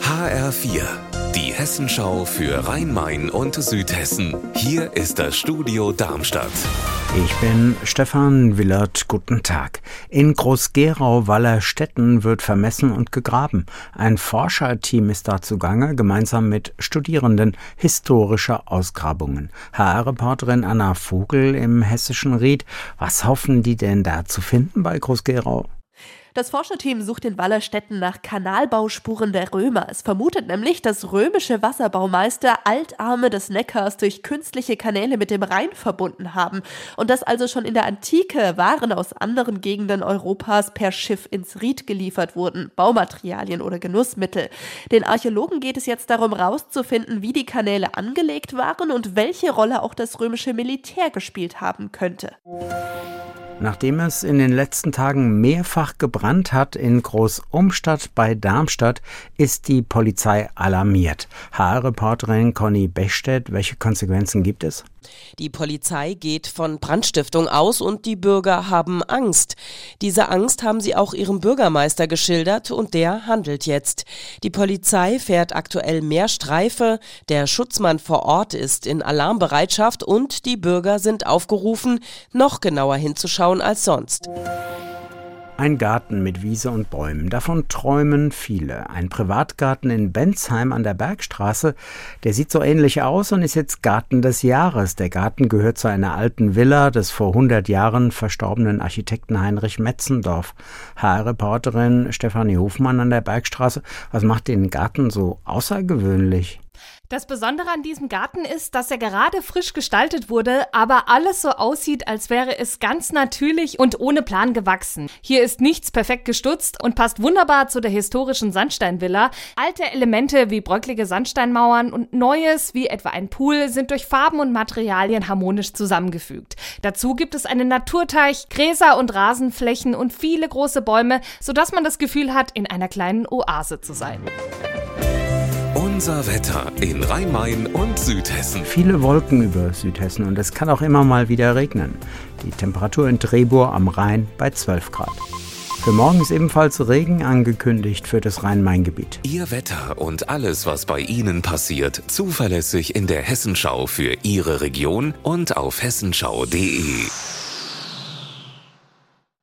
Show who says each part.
Speaker 1: HR4, die Hessenschau für Rhein-Main und Südhessen. Hier ist das Studio Darmstadt.
Speaker 2: Ich bin Stefan Willert. Guten Tag. In Groß-Gerau-Wallerstetten wird vermessen und gegraben. Ein Forscherteam ist da zugange, gemeinsam mit Studierenden historischer Ausgrabungen. HR-Reporterin Anna Vogel im Hessischen Ried. Was hoffen die denn da zu finden bei Groß-Gerau?
Speaker 3: Das Forscherteam sucht in Wallerstetten nach Kanalbauspuren der Römer. Es vermutet nämlich, dass römische Wasserbaumeister Altarme des Neckars durch künstliche Kanäle mit dem Rhein verbunden haben und dass also schon in der Antike Waren aus anderen Gegenden Europas per Schiff ins Ried geliefert wurden, Baumaterialien oder Genussmittel. Den Archäologen geht es jetzt darum, herauszufinden, wie die Kanäle angelegt waren und welche Rolle auch das römische Militär gespielt haben könnte.
Speaker 2: Nachdem es in den letzten Tagen mehrfach gebrannt hat in Großumstadt bei Darmstadt, ist die Polizei alarmiert. HR-Reporterin Conny Bechstedt, welche Konsequenzen gibt es?
Speaker 4: Die Polizei geht von Brandstiftung aus und die Bürger haben Angst. Diese Angst haben sie auch ihrem Bürgermeister geschildert und der handelt jetzt. Die Polizei fährt aktuell mehr Streife, der Schutzmann vor Ort ist in Alarmbereitschaft und die Bürger sind aufgerufen, noch genauer hinzuschauen als sonst.
Speaker 2: Ein Garten mit Wiese und Bäumen, davon träumen viele. Ein Privatgarten in Bensheim an der Bergstraße, der sieht so ähnlich aus und ist jetzt Garten des Jahres. Der Garten gehört zu einer alten Villa des vor 100 Jahren verstorbenen Architekten Heinrich Metzendorf. HR-Reporterin Stefanie Hofmann an der Bergstraße, was macht den Garten so außergewöhnlich?
Speaker 5: Das Besondere an diesem Garten ist, dass er gerade frisch gestaltet wurde, aber alles so aussieht, als wäre es ganz natürlich und ohne Plan gewachsen. Hier ist nichts perfekt gestutzt und passt wunderbar zu der historischen Sandsteinvilla. Alte Elemente wie bröcklige Sandsteinmauern und Neues wie etwa ein Pool sind durch Farben und Materialien harmonisch zusammengefügt. Dazu gibt es einen Naturteich, Gräser und Rasenflächen und viele große Bäume, sodass man das Gefühl hat, in einer kleinen Oase zu sein.
Speaker 1: Unser Wetter in Rhein-Main und Südhessen.
Speaker 2: Viele Wolken über Südhessen und es kann auch immer mal wieder regnen. Die Temperatur in Trebur am Rhein bei 12 Grad. Für morgen ist ebenfalls Regen angekündigt für das Rhein-Main-Gebiet.
Speaker 1: Ihr Wetter und alles, was bei Ihnen passiert, zuverlässig in der Hessenschau für Ihre Region und auf hessenschau.de.